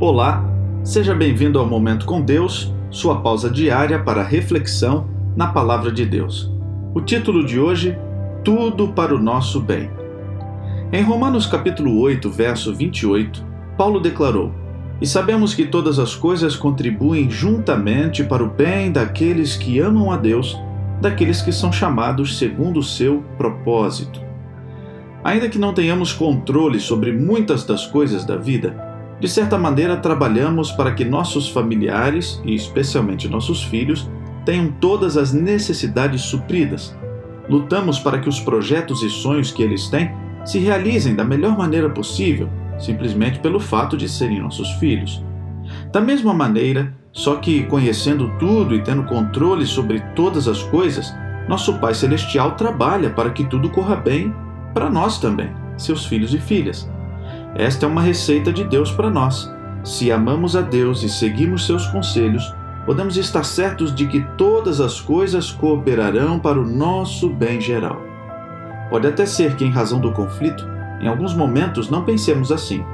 Olá, seja bem-vindo ao Momento com Deus, sua pausa diária para reflexão na Palavra de Deus. O título de hoje: Tudo para o nosso bem. Em Romanos capítulo 8, verso 28, Paulo declarou: E sabemos que todas as coisas contribuem juntamente para o bem daqueles que amam a Deus, daqueles que são chamados segundo o seu propósito. Ainda que não tenhamos controle sobre muitas das coisas da vida, de certa maneira, trabalhamos para que nossos familiares, e especialmente nossos filhos, tenham todas as necessidades supridas. Lutamos para que os projetos e sonhos que eles têm se realizem da melhor maneira possível, simplesmente pelo fato de serem nossos filhos. Da mesma maneira, só que conhecendo tudo e tendo controle sobre todas as coisas, nosso Pai Celestial trabalha para que tudo corra bem para nós também, seus filhos e filhas. Esta é uma receita de Deus para nós. Se amamos a Deus e seguimos seus conselhos, podemos estar certos de que todas as coisas cooperarão para o nosso bem geral. Pode até ser que, em razão do conflito, em alguns momentos não pensemos assim,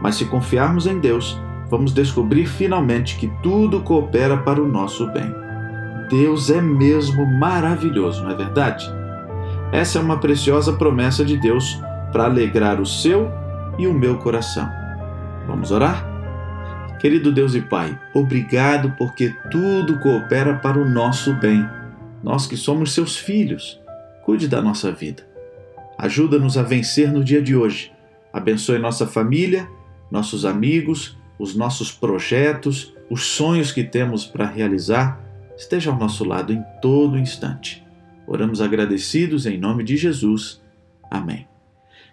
mas se confiarmos em Deus, vamos descobrir finalmente que tudo coopera para o nosso bem. Deus é mesmo maravilhoso, não é verdade? Essa é uma preciosa promessa de Deus para alegrar o seu e o meu coração. Vamos orar? Querido Deus e Pai, obrigado porque tudo coopera para o nosso bem. Nós que somos seus filhos, cuide da nossa vida. Ajuda-nos a vencer no dia de hoje. Abençoe nossa família, nossos amigos, os nossos projetos, os sonhos que temos para realizar. Esteja ao nosso lado em todo instante. Oramos agradecidos em nome de Jesus. Amém.